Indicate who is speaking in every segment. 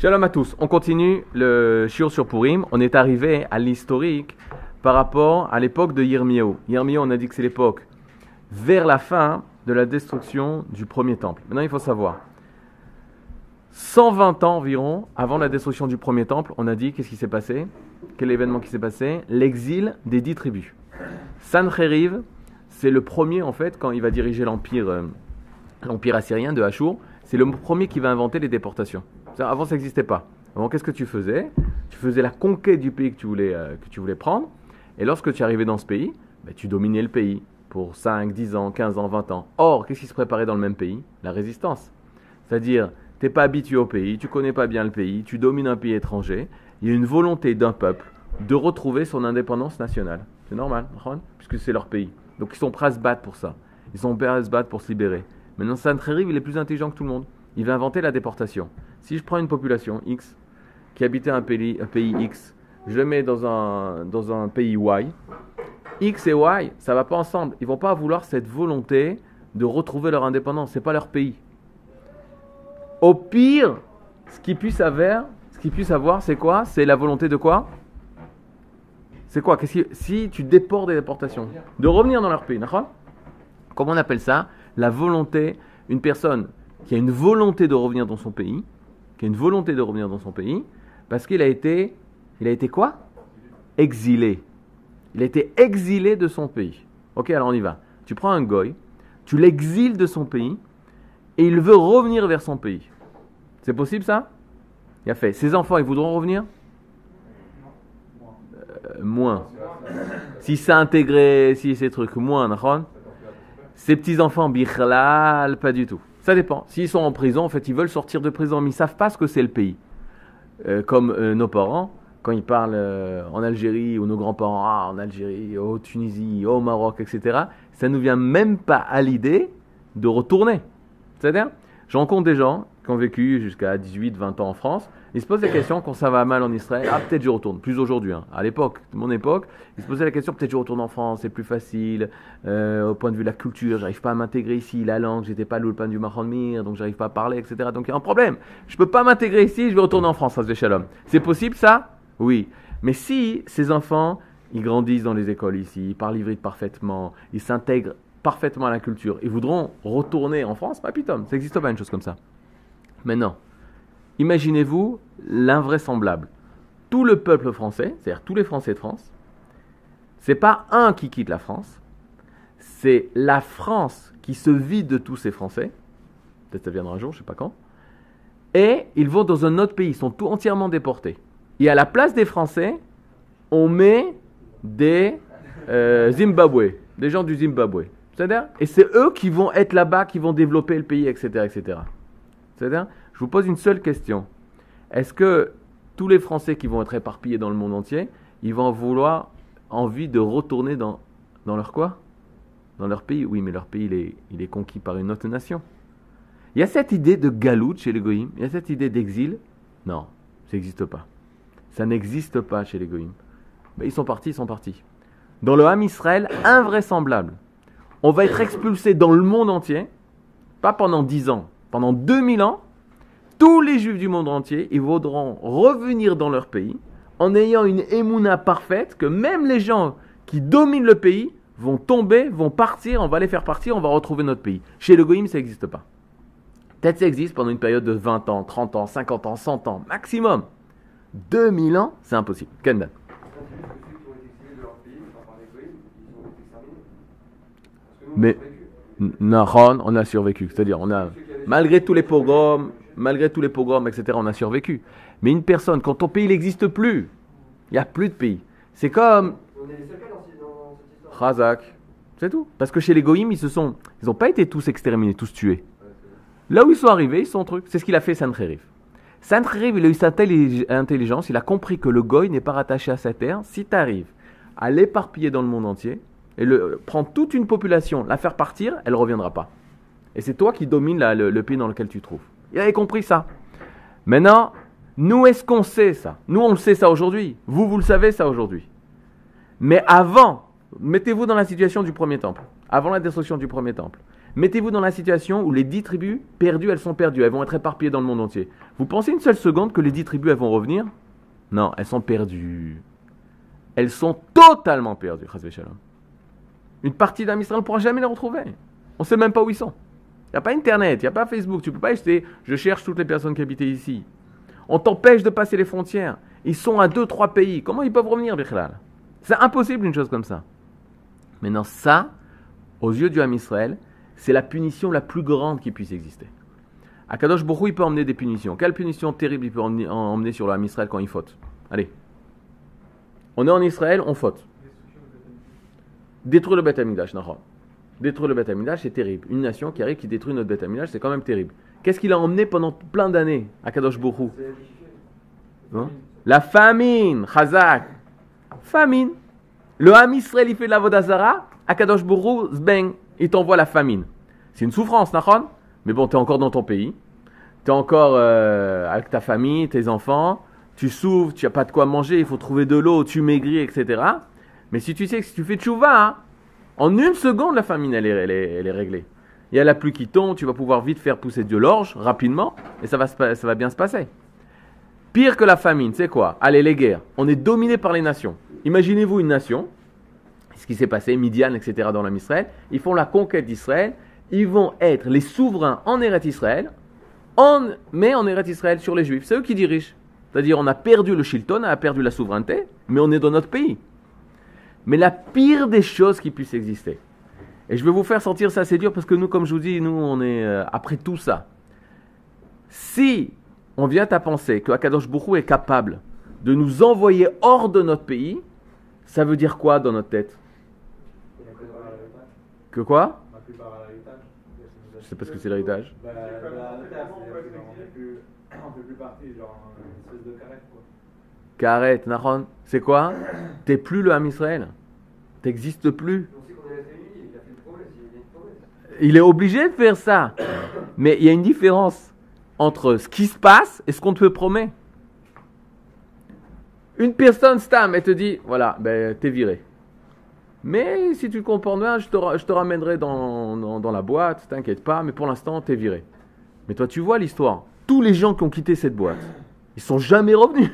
Speaker 1: Shalom à tous. On continue le shiur sur Purim. On est arrivé à l'historique par rapport à l'époque de Yirmiyahu. Yirmiyahu, on a dit que c'est l'époque vers la fin de la destruction du premier temple. Maintenant, il faut savoir. 120 ans environ avant la destruction du premier temple, on a dit qu'est-ce qui s'est passé? Quel événement qui s'est passé? L'exil des dix tribus. Sancheriv, c'est le premier en fait quand il va diriger l'empire euh, assyrien de Hachour, c'est le premier qui va inventer les déportations. Avant, ça n'existait pas. Avant, qu'est-ce que tu faisais? Tu faisais la conquête du pays que tu voulais, euh, que tu voulais prendre, et lorsque tu arrivais dans ce pays, ben, tu dominais le pays pour 5, 10 ans, 15 ans, 20 ans. Or, qu'est-ce qui se préparait dans le même pays? La résistance. C'est-à-dire, tu n'es pas habitué au pays, tu connais pas bien le pays, tu domines un pays étranger, il y a une volonté d'un peuple de retrouver son indépendance nationale. C'est normal, puisque c'est leur pays. Donc ils sont prêts à se battre pour ça. Ils sont prêts à se battre pour se libérer. Maintenant, Santreriv, il est plus intelligent que tout le monde. Il va inventer la déportation. Si je prends une population X qui habitait un pays, X, je le mets dans un, pays Y, X et Y, ça va pas ensemble. Ils vont pas vouloir cette volonté de retrouver leur indépendance. C'est pas leur pays. Au pire, ce qu'ils puissent avoir, c'est quoi? C'est la volonté de quoi? C'est quoi? Si tu déportes des déportations, de revenir dans leur pays, d'accord? Comment on appelle ça? La volonté, une personne qui a une volonté de revenir dans son pays, qui a une volonté de revenir dans son pays, parce qu'il a été, il a été quoi? Exilé. Il a été exilé de son pays. Ok, alors on y va. Tu prends un goy, tu l'exiles de son pays, et il veut revenir vers son pays. C'est possible ça? Il a fait. Ses enfants, ils voudront revenir? Euh, Moins. Si ça intégré, si ces trucs, moins, Ses petits-enfants, bichlal, pas du tout. Ça dépend. S'ils sont en prison, en fait, ils veulent sortir de prison, mais ils ne savent pas ce que c'est le pays. Euh, comme euh, nos parents, quand ils parlent euh, en Algérie, ou nos grands-parents, ah, en Algérie, au Tunisie, au Maroc, etc., ça ne nous vient même pas à l'idée de retourner. C'est-à-dire, je rencontre des gens qui ont vécu jusqu'à 18, 20 ans en France, ils se posent la question quand ça va mal en Israël, ah peut-être je retourne, plus aujourd'hui, hein. à l'époque, mon époque, ils se posaient la question peut-être je retourne en France, c'est plus facile, euh, au point de vue de la culture, j'arrive pas à m'intégrer ici, la langue, j'étais pas l'ulpan du Mir, donc j'arrive pas à parler, etc. Donc il y a un problème, je peux pas m'intégrer ici, je vais retourner en France, se shalom. C'est possible ça? Oui. Mais si ces enfants, ils grandissent dans les écoles ici, ils parlent ivrite parfaitement, ils s'intègrent parfaitement à la culture, ils voudront retourner en France, pas pitom, ça n'existe pas une chose comme ça. Maintenant, imaginez-vous l'invraisemblable. Tout le peuple français, c'est-à-dire tous les Français de France, c'est pas un qui quitte la France, c'est la France qui se vide de tous ces Français. Peut-être ça viendra un jour, je sais pas quand. Et ils vont dans un autre pays, ils sont tout entièrement déportés. Et à la place des Français, on met des euh, Zimbabwe, des gens du Zimbabwe. C'est-à-dire Et c'est eux qui vont être là-bas, qui vont développer le pays, etc. etc. C'est-à-dire, je vous pose une seule question. Est-ce que tous les Français qui vont être éparpillés dans le monde entier, ils vont vouloir envie de retourner dans, leur quoi? Dans leur pays? Oui, mais leur pays, il est, conquis par une autre nation. Il y a cette idée de galoute chez les Goïms, il y a cette idée d'exil? Non, ça n'existe pas. Ça n'existe pas chez les Goïms. Mais ils sont partis, ils sont partis. Dans le Ham Israël, invraisemblable. On va être expulsé dans le monde entier, pas pendant dix ans, pendant 2000 ans, tous les juifs du monde entier, ils voudront revenir dans leur pays en ayant une émouna parfaite que même les gens qui dominent le pays vont tomber, vont partir, on va les faire partir, on va retrouver notre pays. Chez le Goïm, ça n'existe pas. Peut-être ça existe pendant une période de 20 ans, 30 ans, 50 ans, 100 ans, maximum. 2000 ans, c'est impossible. Kendall. Mais, Nahon, on a survécu. C'est-à-dire, on a Malgré tous les pogroms, malgré tous les pogroms, etc., on a survécu. Mais une personne, quand ton pays n'existe plus, il n'y a plus de pays. C'est comme. Razak. C'est tout. Parce que chez les Goïms, ils se sont. Ils n'ont pas été tous exterminés, tous tués. Là où ils sont arrivés, ils sont trucs. C'est ce qu'il a fait Sancherif. Sancherif, il a eu cette intelligence, il a compris que le Goï n'est pas rattaché à sa terre. Si tu arrives à l'éparpiller dans le monde entier, et le, prendre toute une population, la faire partir, elle ne reviendra pas. Et c'est toi qui domines le, pays dans lequel tu te trouves. Il avait compris ça. Maintenant, nous, est-ce qu'on sait ça? Nous, on le sait ça aujourd'hui. Vous, vous le savez ça aujourd'hui. Mais avant, mettez-vous dans la situation du premier temple. Avant la destruction du premier temple. Mettez-vous dans la situation où les dix tribus perdues, elles sont perdues, elles vont être éparpillées dans le monde entier. Vous pensez une seule seconde que les dix tribus, elles vont revenir? Non, elles sont perdues. Elles sont totalement perdues, Une partie d'un ne pourra jamais les retrouver. On ne sait même pas où ils sont. Il n'y a pas Internet, il n'y a pas Facebook, tu ne peux pas acheter, je cherche toutes les personnes qui habitaient ici. On t'empêche de passer les frontières. Ils sont à deux, trois pays. Comment ils peuvent revenir, Bichlal C'est impossible une chose comme ça. Maintenant, ça, aux yeux du Ham Israël, c'est la punition la plus grande qui puisse exister. Akadosh Borou, il peut emmener des punitions. Quelle punition terrible il peut emmener, sur le Ham Israël quand il faute? Allez. On est en Israël, on faute. Détruire le Beth Amidash, Détruire le Beth c'est terrible. Une nation qui arrive, qui détruit notre Beth c'est quand même terrible. Qu'est-ce qu'il a emmené pendant plein d'années, Akadosh Borou hein? La famine, Chazak. Famine. Le Ham Israël, il fait de la Vodazara, Akadosh Borou, zbeng il t'envoie la famine. C'est une souffrance, Nachon Mais bon, tu es encore dans ton pays. Tu es encore euh, avec ta famille, tes enfants. Tu souffres, tu n'as pas de quoi manger, il faut trouver de l'eau, tu maigris, etc. Mais si tu sais que si tu fais tchouva, hein, en une seconde, la famine, elle est, réglée. Il y a la pluie qui tombe, tu vas pouvoir vite faire pousser de l'orge rapidement, et ça va, ça va bien se passer. Pire que la famine, c'est quoi? Allez, les guerres. On est dominé par les nations. Imaginez-vous une nation ce qui s'est passé, Midian, etc., dans la Israël. Ils font la conquête d'Israël. Ils vont être les souverains en Eretz Israël, mais en Eretz Israël sur les Juifs. C'est eux qui dirigent. C'est-à-dire, on a perdu le Shilton, on a perdu la souveraineté, mais on est dans notre pays. Mais la pire des choses qui puissent exister. Et je vais vous faire sentir ça, c'est dur, parce que nous, comme je vous dis, nous, on est euh, après tout ça. Si on vient à penser que Akadosh Bourou est capable de nous envoyer hors de notre pays, ça veut dire quoi dans notre tête? Que quoi? Je sais pas ce que c'est l'héritage. Bah, carrette, Nahon. C'est quoi? T'es plus le Ham Israël. T'existes plus. Il est obligé de faire ça. Mais il y a une différence entre ce qui se passe et ce qu'on te promet. Une personne, Stam, elle te dit, voilà, ben, t'es viré. Mais si tu comportes bien, je te, je te ramènerai dans, dans, la boîte, t'inquiète pas, mais pour l'instant, t'es viré. Mais toi, tu vois l'histoire. Tous les gens qui ont quitté cette boîte, ils sont jamais revenus.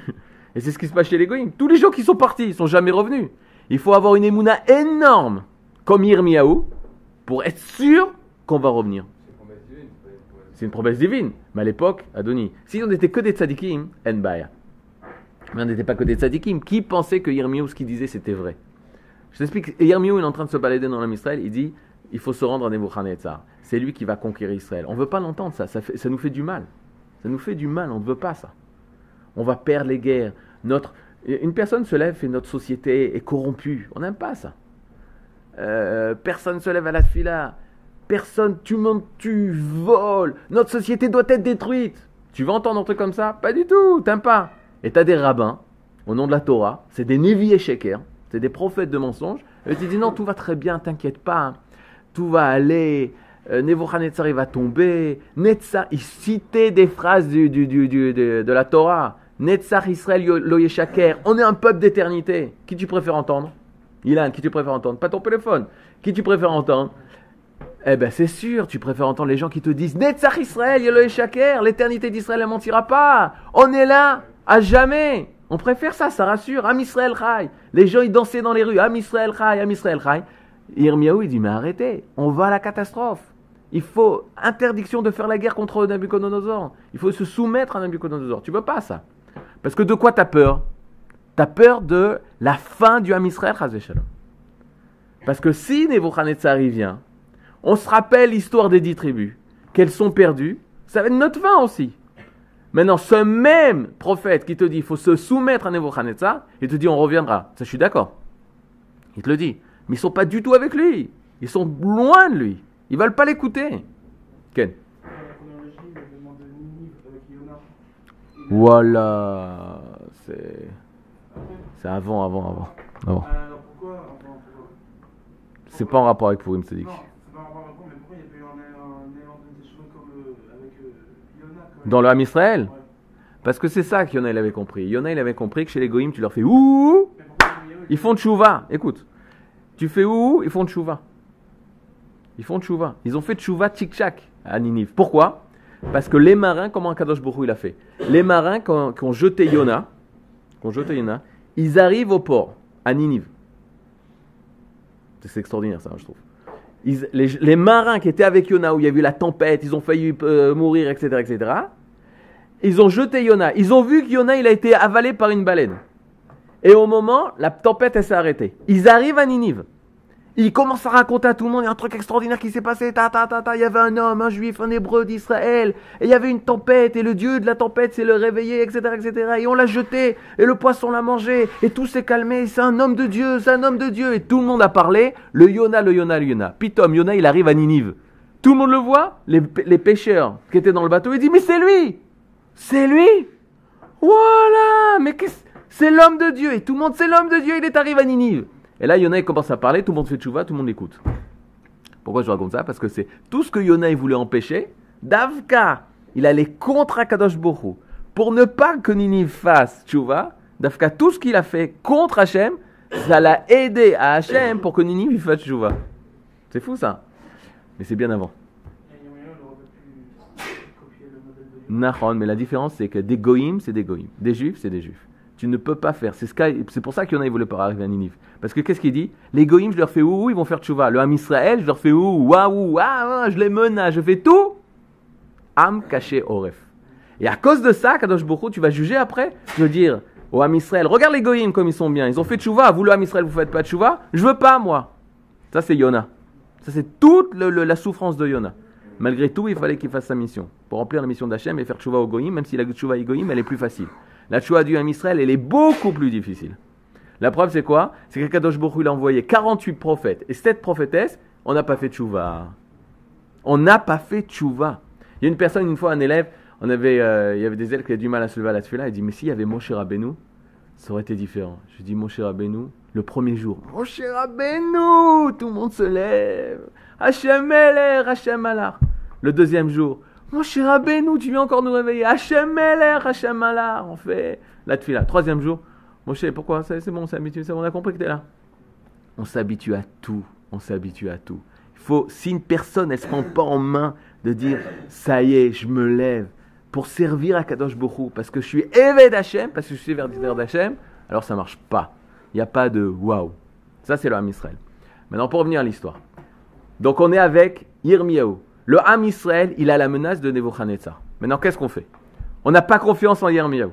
Speaker 1: Et c'est ce qui se passe chez les. Tous les gens qui sont partis, ils sont jamais revenus. Il faut avoir une émouna énorme, comme Yirmiyahu, pour être sûr qu'on va revenir. C'est une promesse divine. Mais à l'époque, Adoni, si on n'était que des tzadikim, en Mais on n'était pas que des tzadikim. Qui pensait que Yirmiyahu, ce qu'il disait, c'était vrai? Je t'explique, Yermiou est en train de se balader dans l'homme Israël, il dit il faut se rendre à Nebuchadnezzar. C'est lui qui va conquérir Israël. On ne veut pas l'entendre, ça. Ça, nous fait du mal. Ça nous fait du mal, on ne veut pas ça. On va perdre les guerres. Notre, une personne se lève et notre société est corrompue. On n'aime pas ça. Euh, personne se lève à la fila. Personne, tu montes, tu voles. Notre société doit être détruite. Tu veux entendre un truc comme ça? Pas du tout, t'aimes pas. Et t'as des rabbins, au nom de la Torah, c'est des Nevi et Sheker, c'est des prophètes de mensonges. Et tu dis non, tout va très bien, t'inquiète pas, tout va aller. Euh, il va tomber. Netzar, il citait des phrases du, du, du, de, la Torah. Netzar Israël lo On est un peuple d'éternité. Qui tu préfères entendre? Ilan, qui tu préfères entendre? Pas ton téléphone. Qui tu préfères entendre? Eh ben c'est sûr, tu préfères entendre les gens qui te disent Netzar Israël, Yolo l'éternité d'Israël ne mentira pas. On est là à jamais. On préfère ça, ça rassure. Am Israël Chai. Les gens, ils dansaient dans les rues. Am Israël Chai, Am Israël Chai. Irmiaou, il dit, mais arrêtez, on va à la catastrophe. Il faut interdiction de faire la guerre contre Nabucodonosor. Il faut se soumettre à Nabucodonosor. Tu veux pas ça? Parce que de quoi tu as peur? Tu as peur de la fin du Am Israël, Parce que si Nebuchadnezzar y vient, on se rappelle l'histoire des dix tribus, qu'elles sont perdues, ça va être notre fin aussi. Maintenant, ce même prophète qui te dit qu'il faut se soumettre à Nebuchadnezzar, il te dit on reviendra. Ça, je suis d'accord. Il te le dit. Mais ils ne sont pas du tout avec lui. Ils sont loin de lui. Ils ne veulent pas l'écouter. Ken Voilà. C'est. C'est avant, avant, avant. avant. C'est pas en rapport avec Purim, c'est dit. Dans le Ham Israël? Parce que c'est ça qu'Yona il avait compris. Yona il avait compris que chez les Goïms, tu leur fais ouh, ils font tchouva. Écoute, tu fais ouh, ils font tchouva. Ils font tchouva. Ils ont fait tchouva tchik-tchak à Ninive. Pourquoi? Parce que les marins, comment Kadosh Baruch il a fait? Les marins qui ont, jeté Yona, qui ont jeté Yona, ils arrivent au port, à Ninive. C'est extraordinaire ça, je trouve. les, marins qui étaient avec Yona, où il y a eu la tempête, ils ont failli euh, mourir, etc., etc., ils ont jeté Yona. Ils ont vu que Yona, il a été avalé par une baleine. Et au moment, la tempête, s'est arrêtée. Ils arrivent à Ninive. Il commence à raconter à tout le monde, il y a un truc extraordinaire qui s'est passé, ta ta ta ta, il y avait un homme, un juif, un hébreu d'Israël, et il y avait une tempête, et le dieu de la tempête s'est le réveillé, etc., etc., et on l'a jeté, et le poisson l'a mangé, et tout s'est calmé, c'est un homme de Dieu, c'est un homme de Dieu, et tout le monde a parlé, le Yona, le Yona, le Yona. Pitom, Yona, il arrive à Ninive. Tout le monde le voit, les, pêcheurs qui étaient dans le bateau, ils disent, mais c'est lui C'est lui Voilà Mais c'est l'homme de Dieu, et tout le monde, c'est l'homme de Dieu, il est arrivé à Ninive. Et là, Yona commence à parler, tout le monde fait tchouva, tout le monde écoute. Pourquoi je raconte ça? Parce que c'est tout ce que Yona voulait empêcher. Davka, il allait contre Akadosh Borou. Pour ne pas que Ninive fasse tchouva, Davka, tout ce qu'il a fait contre Hachem, ça l'a aidé à Hachem pour que Ninive fasse tchouva. C'est fou ça. Mais c'est bien avant. Nahon, mais la différence c'est que des goïms, c'est des goïms. Des juifs, c'est des juifs. Tu ne peux pas faire. C'est pour ça qu'il y en a, ils voulaient pas arriver à Ninive. Parce que qu'est-ce qu'il dit? Les goïms, je leur fais ouh, ils vont faire tchouva. Le Ham Israël, je leur fais ouh, waouh, waouh, je les menace, je fais tout. Am caché ref. Et à cause de ça, Kadosh Boko, tu vas juger après? Je veux dire au Ham Israël, regarde les goïms comme ils sont bien. Ils ont fait tchouva. Vous, le Ham Israël, vous faites pas tchouva? Je veux pas, moi. Ça, c'est Yona. Ça, c'est toute la souffrance de Yona. Malgré tout, il fallait qu'il fasse sa mission. Pour remplir la mission d'Hachem et faire tchouva au goïm, même si la tchouva goïm, elle est plus facile. La tchouva du Ham Israël, elle est beaucoup plus difficile. La preuve, c'est quoi? C'est que Kadosh Baruch il a envoyé 48 prophètes et 7 prophétesses, on n'a pas fait tchouva. On n'a pas fait tchouva. Il y a une personne, une fois, un élève, on avait, euh, il y avait des élèves qui avaient du mal à se lever à la tefila, il dit, mais s'il y avait Moshe Rabbeinu, ça aurait été différent. Je dis, Moshe Rabbeinu, le premier jour, Moshe Rabbeinu, tout le monde se lève. Hachem Alar. Le deuxième jour, Moshe Rabbeinu, tu viens encore nous réveiller. Hachem Alar. On fait la. Troisième jour, Moshe, pourquoi? C'est bon, on s'habitue, on a compris que tu es là. On s'habitue à tout, on s'habitue à tout. Il faut, si une personne, elle se prend pas en main de dire, ça y est, je me lève pour servir à Kadosh Bokhu, parce que je suis éveillé d'Hachem, parce que je suis vers d'Hachem, alors ça marche pas. Il n'y a pas de waouh. Ça, c'est le Ham Israël. Maintenant, pour revenir à l'histoire. Donc, on est avec Yirmiyahu. Le Ham Israël, il a la menace de Nebuchadnezzar. Maintenant, qu'est-ce qu'on fait? On n'a pas confiance en Yirmiyahu.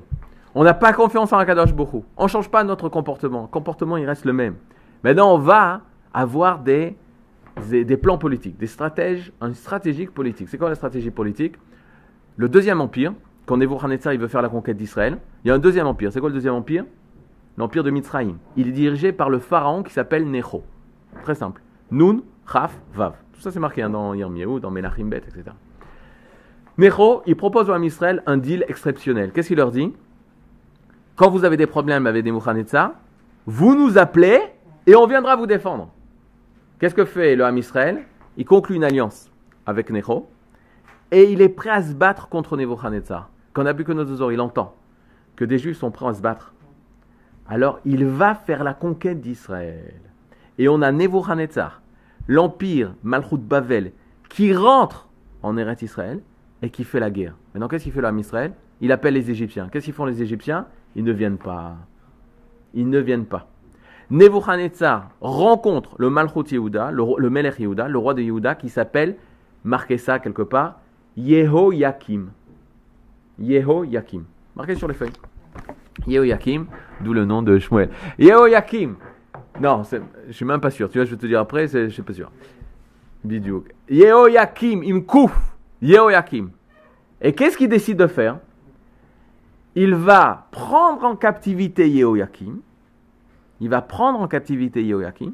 Speaker 1: On n'a pas confiance en Akadosh Bokhu. On ne change pas notre comportement. Le comportement, il reste le même. Maintenant, on va avoir des, plans politiques, des stratèges, une stratégie politique. C'est quoi la stratégie politique? Le deuxième empire, quand Nebuchadnezzar il veut faire la conquête d'Israël, il y a un deuxième empire. C'est quoi le deuxième empire? L'empire de Mitzrayim. Il est dirigé par le pharaon qui s'appelle Necho. Très simple. Nun, Chaf, Vav. Ça c'est marqué hein, dans Yirmiyahu, dans Menachim Bet, etc. Necho, il propose à Israël un deal exceptionnel. Qu'est-ce qu'il leur dit? Quand vous avez des problèmes avec des Mouchanetza, vous nous appelez et on viendra vous défendre. Qu'est-ce que fait le Ham Israël Il conclut une alliance avec Necho et il est prêt à se battre contre Nebuchadnezzar. Quand Nabucodonosor il entend que des Juifs sont prêts à se battre, alors il va faire la conquête d'Israël. Et on a Nebuchadnezzar, l'empire Malchut Bavel, qui rentre en Eretz Israël et qui fait la guerre. Maintenant, qu'est-ce qu'il fait Ham Israël? Il appelle les Égyptiens. Qu'est-ce qu'ils font les Égyptiens? Ils ne viennent pas. Ils ne viennent pas. Nebuchadnezzar rencontre le Malchut Yehuda, le, le Melech Yehuda, le roi de Yehuda, qui s'appelle, marquez ça quelque part, Yehoyakim. Yehoyakim. Marquez sur les feuilles. Yehoyakim, d'où le nom de Shmuel. Yehoyakim. Non, je suis même pas sûr. Tu vois, je vais te dire après, je suis pas sûr. Bidiouk. Yehoyakim, imkouf. Yehoyakim. Et qu'est-ce qu'il décide de faire? Il va prendre en captivité Yehoyakim, il va prendre en captivité Yehoyakim,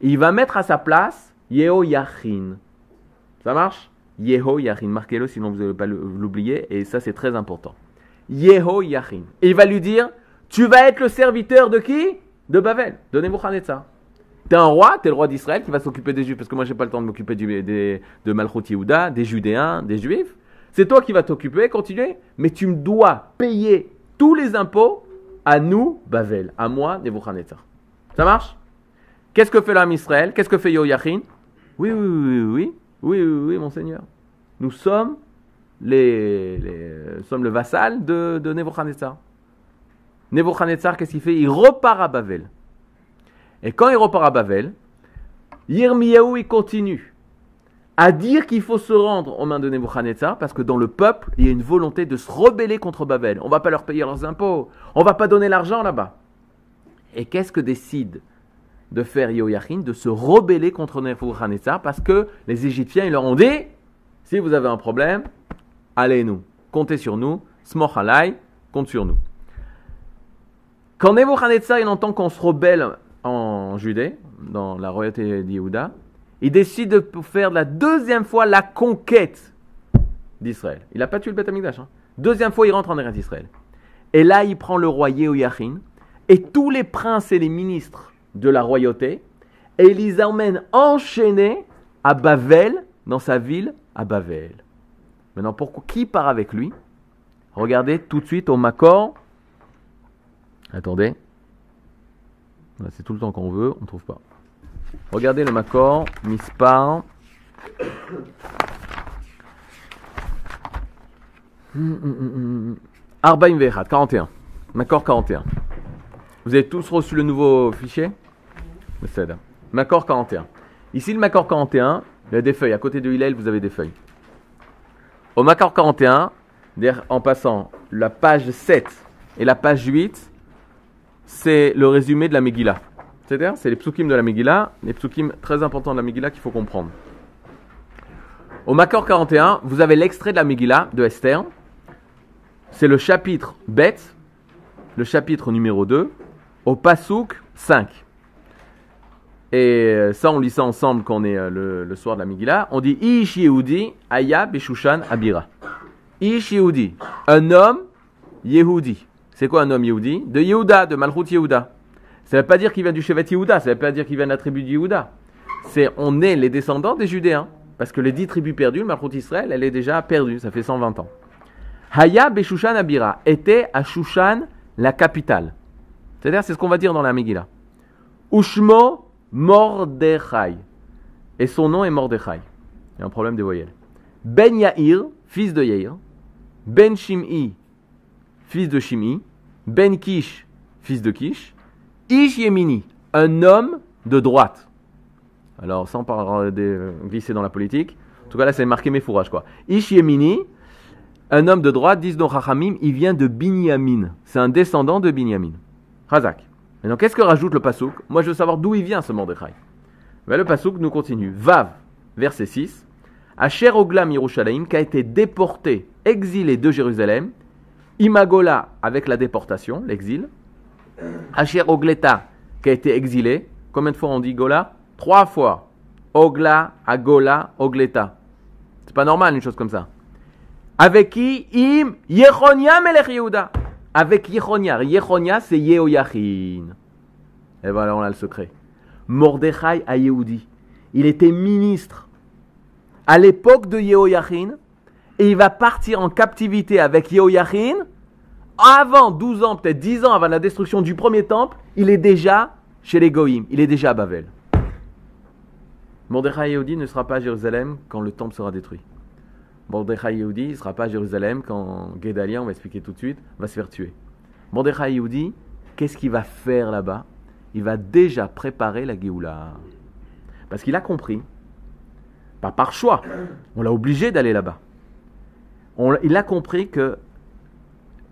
Speaker 1: et il va mettre à sa place Yehoyachin. Ça marche? Yehoyachin. Marquez-le sinon vous n'allez pas l'oublier, et ça c'est très important. Yehoyachin. Et il va lui dire, tu vas être le serviteur de qui? De Bavel, de Nebuchadnezzar. T'es un roi, t'es le roi d'Israël qui va s'occuper des Juifs, parce que moi j'ai pas le temps de m'occuper de Malchut Yehuda, des Judéens, des Juifs. C'est toi qui vas t'occuper, continuer, mais tu me dois payer tous les impôts à nous, Bavel, à moi, Nebuchadnezzar. Ça marche? Qu'est-ce que fait l'âme Israël? Qu'est-ce que fait Yoyachin Oui, oui, oui, oui, oui, oui, oui, monseigneur. Nous sommes les, sommes le vassal de, de Nebuchadnezzar. Nebuchadnezzar, qu'est-ce qu'il fait? Il repart à Bavel. Et quand il repart à Bavel, Yirmiyahu, il continue à dire qu'il faut se rendre aux mains de Nebuchadnezzar parce que dans le peuple, il y a une volonté de se rebeller contre Babel. On va pas leur payer leurs impôts, on va pas donner l'argent là-bas. Et qu'est-ce que décide de faire Yehoiachin De se rebeller contre Nebuchadnezzar parce que les Égyptiens, ils leur ont dit si vous avez un problème, allez nous, comptez sur nous, Smoch compte sur nous. Quand Nebuchadnezzar il entend qu'on se rebelle en Judée, dans la royauté d'Yehuda, il décide de faire la deuxième fois la conquête d'Israël. Il n'a pas tué le Beth Amikdash. hein. Deuxième fois, il rentre en Eretz d'Israël. Et là, il prend le roi Yehoiachin et tous les princes et les ministres de la royauté et il les emmène enchaînés à Bavel, dans sa ville, à Bavel. Maintenant, pourquoi qui part avec lui? Regardez tout de suite au Makor. Attendez. C'est tout le temps qu'on veut, on ne trouve pas. Regardez le Makor, Mispar. Arbaim Vechat, 41. Makor 41. Vous avez tous reçu le nouveau fichier? Makor 41. Ici, le Makor 41, il y a des feuilles. À côté de Hillel, vous avez des feuilles. Au Makor 41, derrière- en passant la page 7 et la page 8, c'est le résumé de la Megillah. C'est-à-dire, c'est les psukim de la Megillah, les psukim très importants de la Megillah qu'il faut comprendre. Au Makor 41, vous avez l'extrait de la Megillah de Esther. C'est le chapitre bête, le chapitre numéro 2, au Pasouk 5. Et euh, ça, on lit ça ensemble quand on est euh, le, le soir de la Megillah. On dit Ish Yehudi, Aya Beshushan Abira. Ish Yehudi, un homme Yehudi. C'est quoi un homme Yehudi De Yehuda, de Malchut Yehuda. Ça ne veut pas dire qu'il vient du Shevet Yehuda, ça ne veut pas dire qu'il vient de la tribu de. C'est, on est les descendants des Judéens. Parce que les dix tribus perdues, Malchut Israël, elle est déjà perdue, ça fait 120 ans. Haya Beshushan Abira était à Shushan, la capitale. C'est-à-dire, c'est ce qu'on va dire dans la Megillah. Ushmo Mordechai. Et son nom est Mordechai. Il y a un problème de voyelles. Ben Yair, fils de Yair. Ben Shim'i, fils de Shim'i. Ben Kish, fils de Kish. Ish Yemini, un homme de droite. Alors, sans par- de- glisser dans la politique. En tout cas, là, c'est marqué mes fourrages, quoi. Ish Yemini, un homme de droite, disent nos Chachamim, il vient de Binyamin. C'est un descendant de Binyamin. Razak. Maintenant, qu'est-ce que rajoute le Passouk Moi, je veux savoir d'où il vient ce Mordechai. Ben, le Passouk nous continue. Vav, verset 6. Asher Oglam Yerushalayim, qui a été déporté, exilé de Jérusalem. Imagola, avec la déportation, l'exil. Asher Ogleta, qui a été exilé. Combien de fois on dit Gola? Trois fois. Ogla, Agola, Ogleta. C'est pas normal une chose comme ça. Avec qui? Im Yechonia Melech Yehuda. Avec Yechonia. Yechonia, c'est Yehoyachin. Et voilà, on a le secret. Mordechai à Yehudi. Il était ministre à l'époque de Yehoyachin. Et il va partir en captivité avec Yehoyachin. Avant 12 ans, peut-être 10 ans avant la destruction du premier temple, il est déjà chez les Goïm. Il est déjà à Babel. Mordechai Yehudi ne sera pas à Jérusalem quand le temple sera détruit. Mordechai Yehudi ne sera pas à Jérusalem quand Guédalia, on va expliquer tout de suite, va se faire tuer. Mordechai Yehudi, qu'est-ce qu'il va faire là-bas? Il va déjà préparer la Géoula. Parce qu'il a compris, pas par choix, on l'a obligé d'aller là-bas. Il a compris que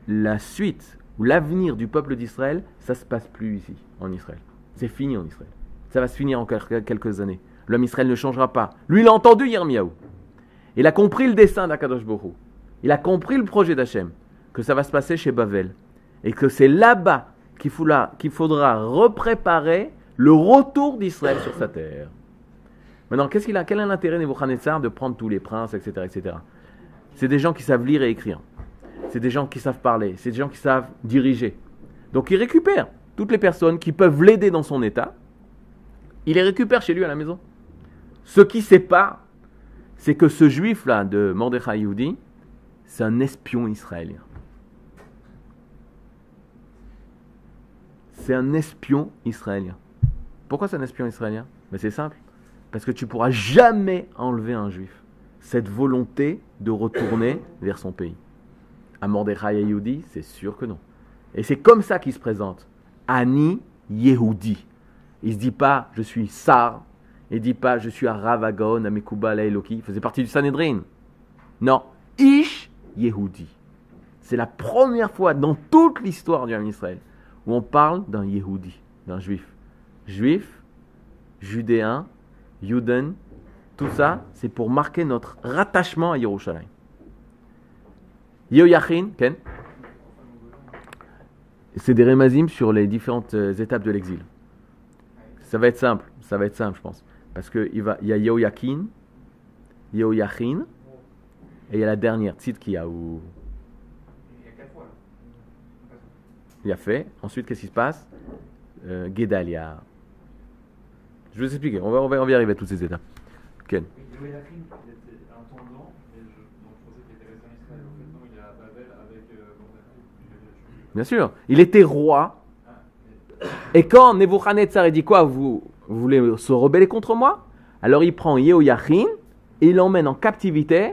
Speaker 1: la suite ou l'avenir du peuple d'Israël, ça se passe plus ici, en Israël. C'est fini en Israël. Ça va se finir en quel- quelques années. L'homme Israël ne changera pas. Lui, il a entendu Yirmiyahu. Il a compris le dessin d'Akadosh Borou. Il a compris le projet d'Hachem, que ça va se passer chez Bavel. Et que c'est là-bas qu'il faudra, repréparer le retour d'Israël sur sa terre. Maintenant, a, quel est l'intérêt Nebuchadnezzar de prendre tous les princes, etc., etc. C'est des gens qui savent lire et écrire. C'est des gens qui savent parler. C'est des gens qui savent diriger. Donc il récupère toutes les personnes qui peuvent l'aider dans son état. Il les récupère chez lui à la maison. Ce qui sépare, c'est que ce juif-là de Mordechai c'est un espion israélien. C'est un espion israélien. Pourquoi c'est un espion israélien? Ben, C'est simple. Parce que tu pourras jamais enlever un juif cette volonté de retourner vers son pays. À Mordechai Yehudi, c'est sûr que non. Et c'est comme ça qu'il se présente. Ani Yehudi. Il se dit pas je suis Sar. Il dit pas je suis Aravagon, Amekuba, Eloki. Il faisait partie du Sanhedrin. Non. Ish Yehudi. C'est la première fois dans toute l'histoire du Israël où on parle d'un Yehudi, d'un juif. Juif, judéen, Yuden, tout ça, c'est pour marquer notre rattachement à Yerushalayim. Yoyachin, Ken C'est des rémazim sur les différentes euh, étapes de l'exil. Ça va être simple, ça va être simple, je pense. Parce qu'il y a Yoyakin, Yoyachin, et il y a la dernière, Tzidkiyahu. Il a fait. Ensuite, qu'est-ce qui se passe? Euh, Gedalia. Je vais vous expliquer. On va, on va, on va y arriver à toutes ces étapes. Bien sûr. Il était roi. Et quand Nebuchadnezzar dit quoi vous, vous, voulez se rebeller contre moi? Alors il prend Yehoyachin et il l'emmène en captivité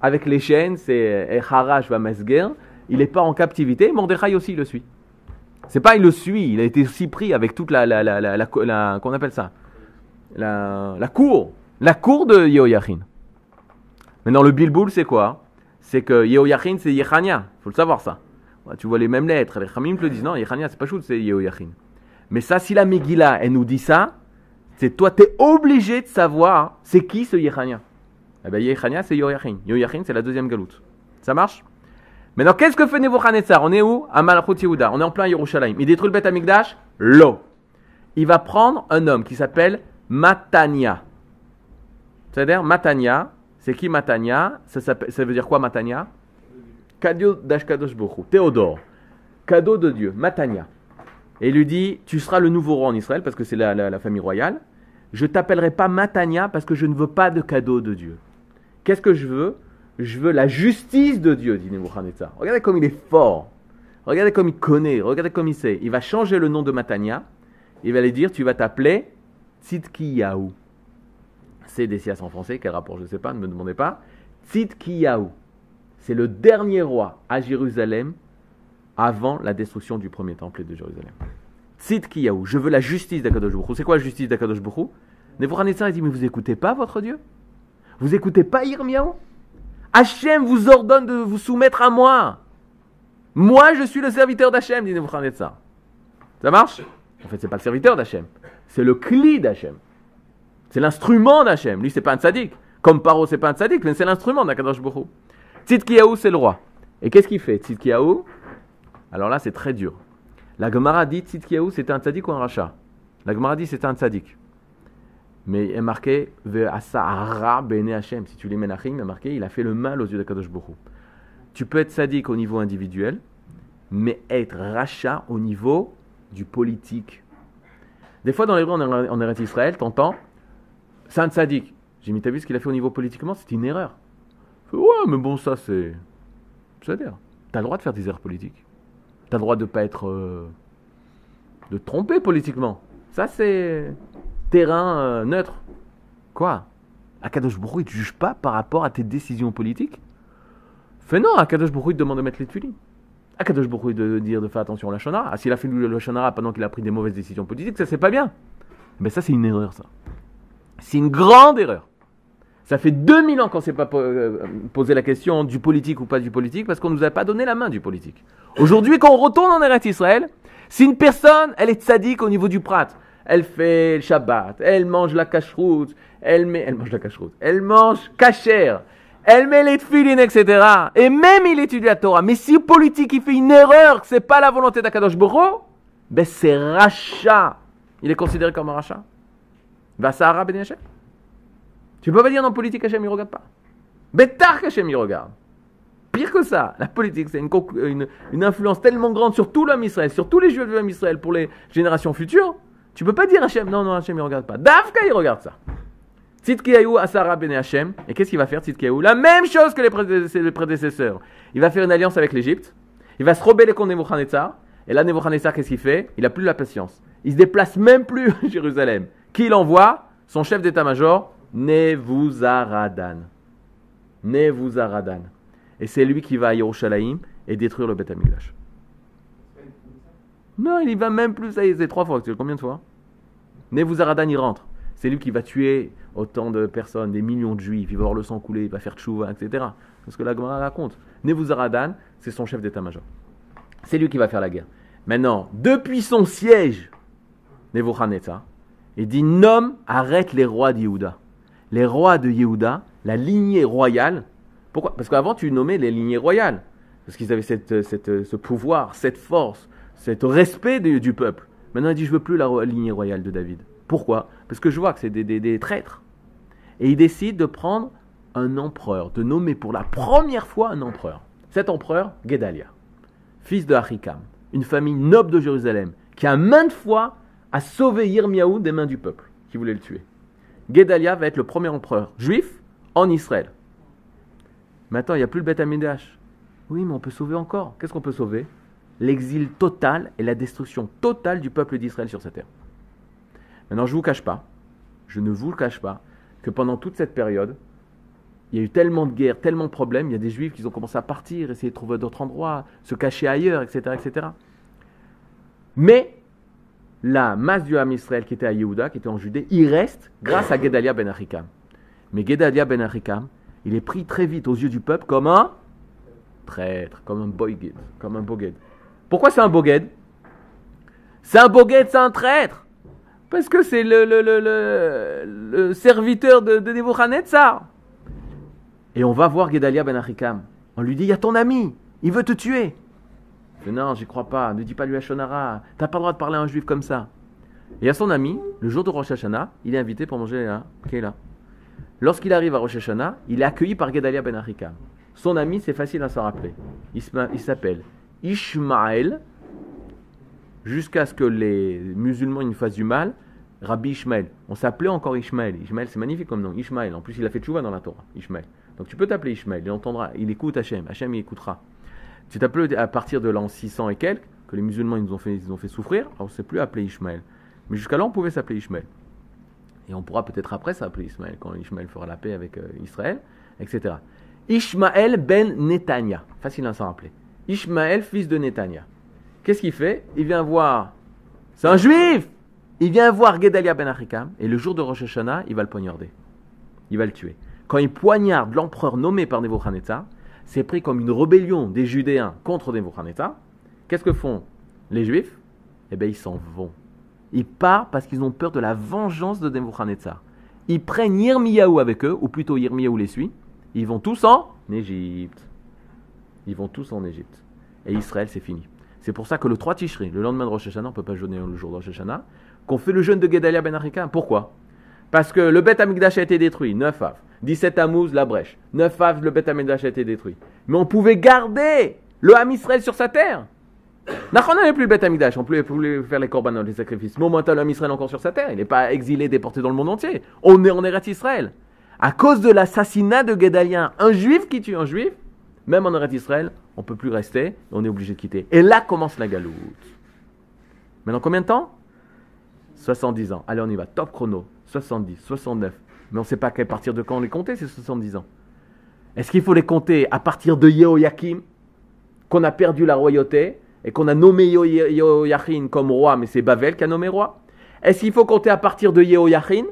Speaker 1: avec les chaînes. C'est Harash va. Il n'est pas en captivité. Mordechai aussi le suit. C'est pas il le suit, il a été aussi pris avec toute la, la, la, la, qu'on appelle ça, la, la cour, la cour de Yehoyachin. Maintenant le bilboul c'est quoi? C'est que Yehoyachin c'est Yechania, faut le savoir ça. Tu vois les mêmes lettres, les Khamim te le disent, non, Yechania c'est pas chou, c'est Yehoyachin. Mais ça, si la Megillah elle nous dit ça, c'est toi, tu es obligé de savoir c'est qui ce Yechania. Eh bien Yechania c'est Yehoyachin, Yehoyachin c'est la deuxième galoute. Ça marche? Maintenant, qu'est-ce que fait Nebuchadnezzar? On est où? À Malachut Yehuda. On est en plein Yerushalayim. Il détruit le Beth Amikdash? L'eau. Il va prendre un homme qui s'appelle Matania. C'est-à-dire, Matania, c'est qui Matania ça, veut dire quoi Matania d'Ashkadosh Théodore. Cadeau de Dieu. Matania. Et il lui dit Tu seras le nouveau roi en Israël parce que c'est la, la, famille royale. Je t'appellerai pas Matania parce que je ne veux pas de cadeau de Dieu. Qu'est-ce que je veux? Je veux la justice de Dieu, dit Nebuchadnezzar. Regardez comme il est fort. Regardez comme il connaît. Regardez comme il sait. Il va changer le nom de Matania. Il va lui dire Tu vas t'appeler Tzidkiyahu. C'est sias en français. Quel rapport Je ne sais pas. Ne me demandez pas. Tzidkiyahu. C'est le dernier roi à Jérusalem avant la destruction du premier temple de Jérusalem. Tzidkiyahu. Je veux la justice d'Akadosh C'est quoi la justice d'Akadosh Baruch Nebuchadnezzar dit Mais vous écoutez pas votre Dieu? Vous écoutez pas Irmiaou Hachem vous ordonne de vous soumettre à moi. Moi, je suis le serviteur d'Hachem, dit Nebuchadnezzar. Ça marche? En fait, c'est pas le serviteur d'Hachem. C'est le cli d'Hachem. C'est l'instrument d'Hachem. Lui, c'est pas un tzaddik. Comme Paro, c'est pas un tzaddik, mais c'est l'instrument d'Akadosh Bokhu. Tzidkiyahu, c'est le roi. Et qu'est-ce qu'il fait Tzidkiyahu Alors là, c'est très dur. La Gemara dit Tzidkiyahu, c'était un tzaddik ou un rachat? La Gemara dit c'était un tzaddik mais il est marqué Bene Hashem. Si tu lis Menachim, il est marqué il a fait le mal aux yeux d'Akadosh Bokhu. Tu peux être sadique au niveau individuel, mais être rachat au niveau du politique. Des fois, dans les en, en Israël, t'entends c'est un sadique. J'ai mis, t'as vu ce qu'il a fait au niveau politiquement C'est une erreur. Ouais, mais bon, ça, c'est. C'est-à-dire, t'as le droit de faire des erreurs politiques. T'as le droit de pas être. Euh, de tromper politiquement. Ça, c'est terrain euh, neutre. Quoi? Akadosh Baruch il te juge pas par rapport à tes décisions politiques? Fais non, Akadosh Baruch il te demande de mettre les tuiles. Akadosh Baruch il de dire de faire attention à la. Ah, s'il a fait le Shonara pendant qu'il a pris des mauvaises décisions politiques, ça c'est pas bien. Mais ça c'est une erreur ça. C'est une grande erreur. Ça fait 2000 ans qu'on ne s'est pas euh, posé la question du politique ou pas du politique parce qu'on ne nous a pas donné la main du politique. Aujourd'hui, quand on retourne en Eretz Israël, si une personne, elle est sadique au niveau du prat, elle fait le Shabbat, elle mange la cacheroute, elle, met, elle mange la cacheroute, elle mange elle met les tefilines, etc. Et même il étudie la Torah. Mais si politique il fait une erreur, que c'est pas la volonté d'Akadosh Boro, ben c'est rachat. Il est considéré comme un rachat. Va Sahara Ben Hashem. Tu peux pas dire non politique Hachem il regarde pas. Bétar qu'Hachem il regarde. Pire que ça, la politique, c'est une, influence tellement grande sur tout l'homme Israël, sur tous les juifs de l'homme Israël pour les générations futures, tu peux pas dire Hachem, non, non, Hachem, il regarde pas. Dafka, il regarde ça. Tzidkiyahu Asara Ben Hachem. Et qu'est-ce qu'il va faire, Tzidkiyahu? La même chose que les prédécesseurs. Il va faire une alliance avec l'Égypte. Il va se rebeller contre Nebuchadnezzar. Et là, Nebuchadnezzar, qu'est-ce qu'il fait? Il a plus la patience. Il se déplace même plus à Jérusalem. Qui l'envoie Son chef d'état-major, Nevuzaradan. Nevuzaradan. Et c'est lui qui va à Yerushalayim et détruire le Beth Amikdash. Non, il y va même plus. Y est, c'est trois fois. Combien de fois? Nevuzaradan, il rentre. C'est lui qui va tuer autant de personnes, des millions de juifs. Il va voir le sang couler, il va faire tchouva, etc. Parce que la Gemara raconte. Nevuzaradan, c'est son chef d'état-major. C'est lui qui va faire la guerre. Maintenant, depuis son siège, Nebuchadnezzar, il dit Nomme, arrête les rois de. Les rois de Yehuda, la lignée royale. Pourquoi? Parce qu'avant, tu nommais les lignées royales. Parce qu'ils avaient cette, ce pouvoir, cette force, cet respect du, peuple. Maintenant, il dit Je veux plus la lignée royale de David. Pourquoi? Parce que je vois que c'est des, des, traîtres. Et il décide de prendre un empereur, de nommer pour la première fois un empereur. Cet empereur, Gedalia, fils de Achikam, une famille noble de Jérusalem, qui a maintes fois a sauvé Yirmiyahu des mains du peuple qui voulait le tuer. Gedalia va être le premier empereur juif en Israël. Maintenant, il n'y a plus le Beth Amidash. Oui, mais on peut sauver encore. Qu'est-ce qu'on peut sauver? L'exil total et la destruction totale du peuple d'Israël sur cette terre. Maintenant, je ne vous cache pas, je ne vous le cache pas, que pendant toute cette période, il y a eu tellement de guerres, tellement de problèmes, il y a des juifs qui ont commencé à partir, essayer de trouver d'autres endroits, se cacher ailleurs, etc. etc. Mais la masse du Ham Israël qui était à Yehuda, qui était en Judée, il reste grâce à Gedalia ben Achikam. Mais Gedalia ben Achikam, il est pris très vite aux yeux du peuple comme un traître, comme un boyged, comme un boged. Pourquoi c'est un boged C'est un boged, c'est un traître Parce que c'est le, serviteur de, de Nebuchadnezzar. Et on va voir Gedalia ben Achikam. On lui dit, il y a ton ami, il veut te tuer. Dit, non, j'y crois pas, ne dis pas lui à Shonara, t'as pas le droit de parler à un juif comme ça. Et à son ami, le jour de Rosh Hashanah, il est invité pour manger là, là. Lorsqu'il arrive à Rosh Hashanah, il est accueilli par Gedalia ben Achikam. Son ami, c'est facile à s'en rappeler. Il s'appelle Ishmael, jusqu'à ce que les musulmans nous fassent du mal, Rabbi Ishmael. On s'appelait encore Ishmael. Ishmael, c'est magnifique comme nom. Ishmael. En plus, il a fait tchouva dans la Torah. Ishmael. Donc tu peux t'appeler Ishmael, il entendra, il écoute Hachem, Hachem il écoutera. Tu t'appelles à partir de l'an 600 et quelques, que les musulmans ils nous ont fait, ils ont fait souffrir, on ne sait plus appeler Ishmael. Mais jusqu'à là, on pouvait s'appeler Ishmael. Et on pourra peut-être après s'appeler Ishmael, quand Ishmael fera la paix avec euh, Israël, etc. Ishmael ben Netanya, facile à s'en rappeler. Ishmael, fils de Netanya. Qu'est-ce qu'il fait? Il vient voir, c'est un juif Il vient voir Gedalia ben Achikam, et le jour de Rosh Hashanah, il va le poignarder. Il va le tuer quand il poignarde l'empereur nommé par Nebuchadnezzar, c'est pris comme une rébellion des Judéens contre Nebuchadnezzar. Qu'est-ce que font les Juifs? Eh bien, ils s'en vont. Ils partent parce qu'ils ont peur de la vengeance de Nebuchadnezzar. Ils prennent Yirmiyahu avec eux, ou plutôt Yirmiyahu les suit. Ils vont tous en Égypte. Ils vont tous en Égypte. Et Israël, c'est fini. C'est pour ça que le 3 Tishri, le lendemain de Rosh Hashanah, on ne peut pas jeûner le jour de Rosh Hashanah, qu'on fait le jeûne de Gedalia ben Arika. Pourquoi? Parce que le Beth Amikdash a été détruit, 9 av. 17 Tammuz, la brèche. 9 Av, le Beth Amidash a été détruit. Mais on pouvait garder le Ham Israël sur sa terre. on n'avait plus le Beth Amidash, on pouvait, faire les corbanotes, les sacrifices. Mais au moins, le Ham Israël encore sur sa terre. Il n'est pas exilé, déporté dans le monde entier. On est en Eretz Israël. À cause de l'assassinat de Gedaliah, un juif qui tue un juif, même en Eretz Israël, on ne peut plus rester, on est obligé de quitter. Et là commence la galoute. Maintenant, combien de temps? 70 ans. Allez, on y va. Top chrono. 70, 69, mais on ne sait pas à partir de quand on les compter, ces 70 ans. Est-ce qu'il faut les compter à partir de Yehoyakim, qu'on a perdu la royauté, et qu'on a nommé Yehoyachin comme roi, mais c'est Bavel qui a nommé roi? Est-ce qu'il faut compter à partir de Yehoyachin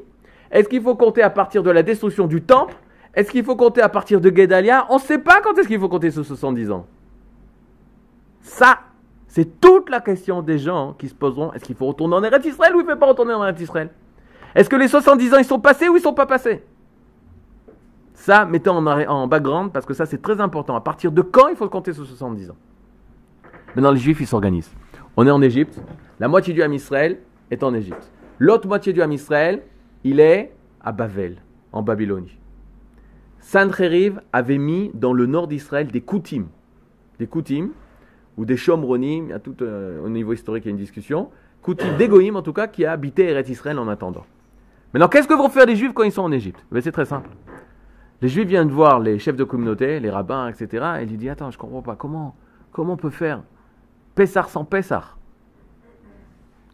Speaker 1: Est-ce qu'il faut compter à partir de la destruction du temple? Est-ce qu'il faut compter à partir de Gedalia On ne sait pas quand est-ce qu'il faut compter ces 70 ans. Ça, c'est toute la question des gens qui se poseront est-ce qu'il faut retourner en Eretz Israël ou il ne faut pas retourner en Eretz Israël? Est-ce que les 70 ans, ils sont passés ou ils sont pas passés? Ça, mettez en, en background parce que ça, c'est très important. À partir de quand il faut compter ces 70 ans? Maintenant, les Juifs, ils s'organisent. On est en Égypte. La moitié du Ham Israël est en Égypte. L'autre moitié du Ham Israël, il est à Bavel, en Babylonie. Sancheriv avait mis dans le nord d'Israël des Koutim. Des Koutim, ou des Shomronim, tout, euh, au niveau historique, il y a une discussion. Koutim d'Egoïm, en tout cas, qui a habité Eretz Israël en attendant. Maintenant, qu'est-ce que vont faire les Juifs quand ils sont en Égypte? Ben, C'est très simple. Les Juifs viennent voir les chefs de communauté, les rabbins, etc. Et ils disent Attends, je ne comprends pas. Comment, comment on peut faire Pessar sans Pessar?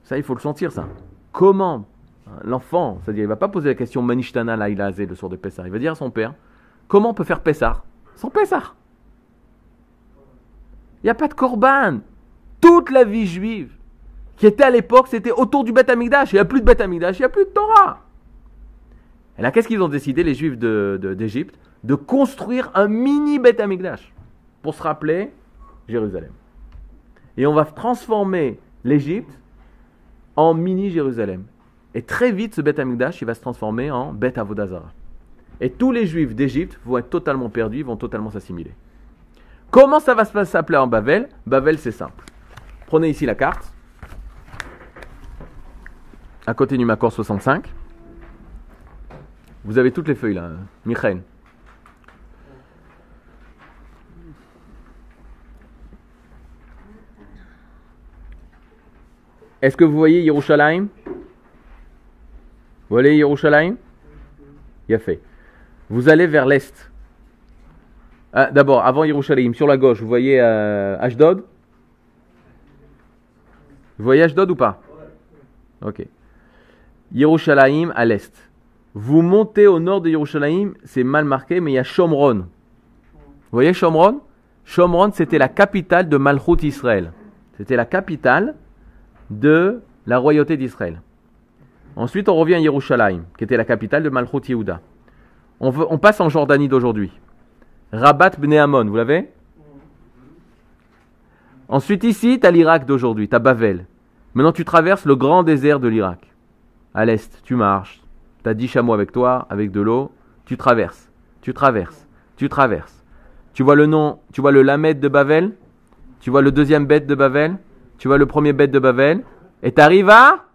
Speaker 1: Ça, il faut le sentir, ça. Comment? L'enfant, c'est-à-dire il va pas poser la question Manishtana Laïlazé le soir de Pessah. Il va dire à son père comment on peut faire Pessah sans Pessah Il n'y a pas de Korban. Toute la vie juive qui était à l'époque, c'était autour du Beth Amikdash. Il n'y a plus de Beth Amikdash, il n'y a plus de Torah. Et là, qu'est-ce qu'ils ont décidé, les juifs d'Égypte de, construire un mini Beth Amikdash pour se rappeler Jérusalem. Et on va transformer l'Égypte en mini Jérusalem. Et très vite, ce Beth Amikdash, il va se transformer en Beth Avodazara. Et tous les juifs d'Égypte vont être totalement perdus, vont totalement s'assimiler. Comment ça va s'appeler en Bavel? Bavel, c'est simple. Prenez ici la carte, à côté du Macor 65. Vous avez toutes les feuilles là, Michael. Est-ce que vous voyez Yerushalayim? Vous voyez Yerushalayim? Il a fait. Vous allez vers l'est. Ah, D'abord, avant Yerushalayim, sur la gauche, vous voyez euh, Ashdod? Vous voyez Ashdod ou pas? Ok. Yerushalayim à l'est. Vous montez au nord de Yerushalayim, c'est mal marqué, mais il y a Shomron. Vous voyez Shomron? Shomron, c'était la capitale de Malchut Israël. C'était la capitale de la royauté d'Israël. Ensuite, on revient à Yerushalayim, qui était la capitale de Malchut Yehuda. On, passe en Jordanie d'aujourd'hui. Rabat Bneamon, vous l'avez? Ensuite, ici, tu as l'Irak d'aujourd'hui, tu as Bavel. Maintenant, tu traverses le grand désert de l'Irak. À l'est, tu marches, tu as 10 chameaux avec toi, avec de l'eau, tu traverses, tu traverses, tu traverses. Tu vois le nom, tu vois le Lamed de Bavel, tu vois le deuxième bête de Bavel, tu vois le premier bête de Bavel, et tu arrives à?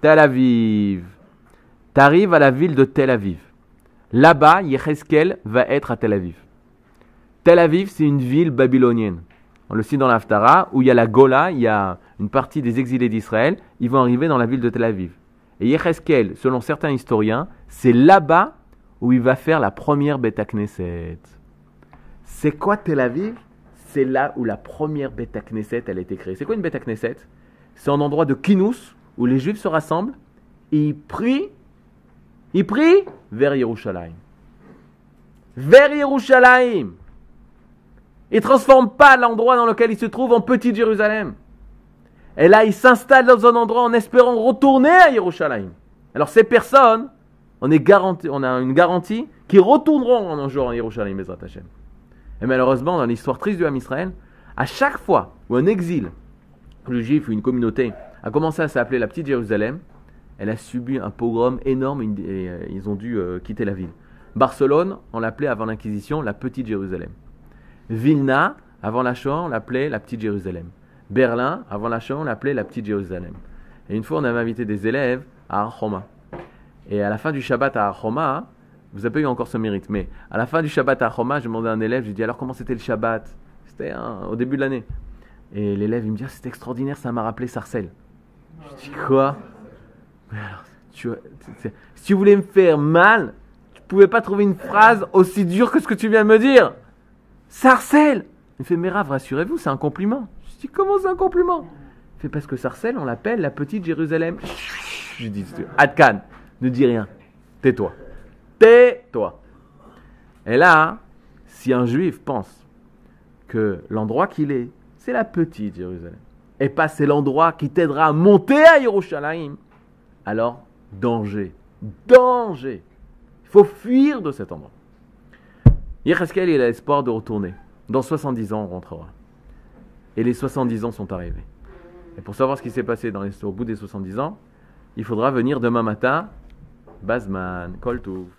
Speaker 1: Tel Aviv. Tu arrives à la ville de Tel Aviv. Là-bas, Yecheskel va être à Tel Aviv. Tel Aviv, c'est une ville babylonienne. On le cite dans l'Aftara, où il y a la Gola, il y a une partie des exilés d'Israël, ils vont arriver dans la ville de Tel Aviv. Et Yecheskel, selon certains historiens, c'est là-bas où il va faire la première Beta Knesset. C'est quoi Tel Aviv? C'est là où la première Beta Knesset a été créée. C'est quoi une Beta Knesset C'est un endroit de kinous où les Juifs se rassemblent et ils prient, ils prient vers Yerushalayim. Vers Yerushalayim. Ils ne transforment pas l'endroit dans lequel ils se trouvent en Petite Jérusalem. Et là, ils s'installent dans un endroit en espérant retourner à Yerushalayim. Alors ces personnes, on, est garanti, on a une garantie qu'ils retourneront un jour en Yerushalayim, Bezrat Hashem. Et malheureusement, dans l'histoire triste du Ham Israël, à chaque fois où un exil, le juif ou une communauté, a commencé à s'appeler la petite Jérusalem, elle a subi un pogrom énorme et euh, ils ont dû euh, quitter la ville. Barcelone, on l'appelait avant l'Inquisition la petite Jérusalem. Vilna, avant la Shoah, on l'appelait la petite Jérusalem. Berlin, avant la Shoah, on l'appelait la petite Jérusalem. Et une fois, on avait invité des élèves à Archoma. Et à la fin du Shabbat à Archoma, vous avez pas eu encore ce mérite, mais à la fin du Shabbat à Choma, j'ai demandé à un élève, j'ai dit alors comment c'était le Shabbat? C'était au début de l'année. Et l'élève, il me dit ah, c'était extraordinaire, ça m'a rappelé Sarcelles. Je dis quoi? Tu, Si tu voulais me faire mal, tu pouvais pas trouver une phrase aussi dure que ce que tu viens de me dire. Sarcelles Il me fait mais rassurez-vous, c'est un compliment. Je dis comment c'est un compliment Il fait parce que Sarcelles, on l'appelle la petite Jérusalem. Je dis Adkan, ne dis rien, tais-toi. Tais-toi. Et là, si un juif pense que l'endroit qu'il est, c'est la petite Jérusalem, et pas c'est l'endroit qui t'aidera à monter à Yerushalayim, alors danger, danger. Il faut fuir de cet endroit. Yecheskel, il a l'espoir de retourner. Dans 70 ans, on rentrera. Et les 70 ans sont arrivés. Et pour savoir ce qui s'est passé dans les, au bout des 70 ans, il faudra venir demain matin, Bazman, Koltouf.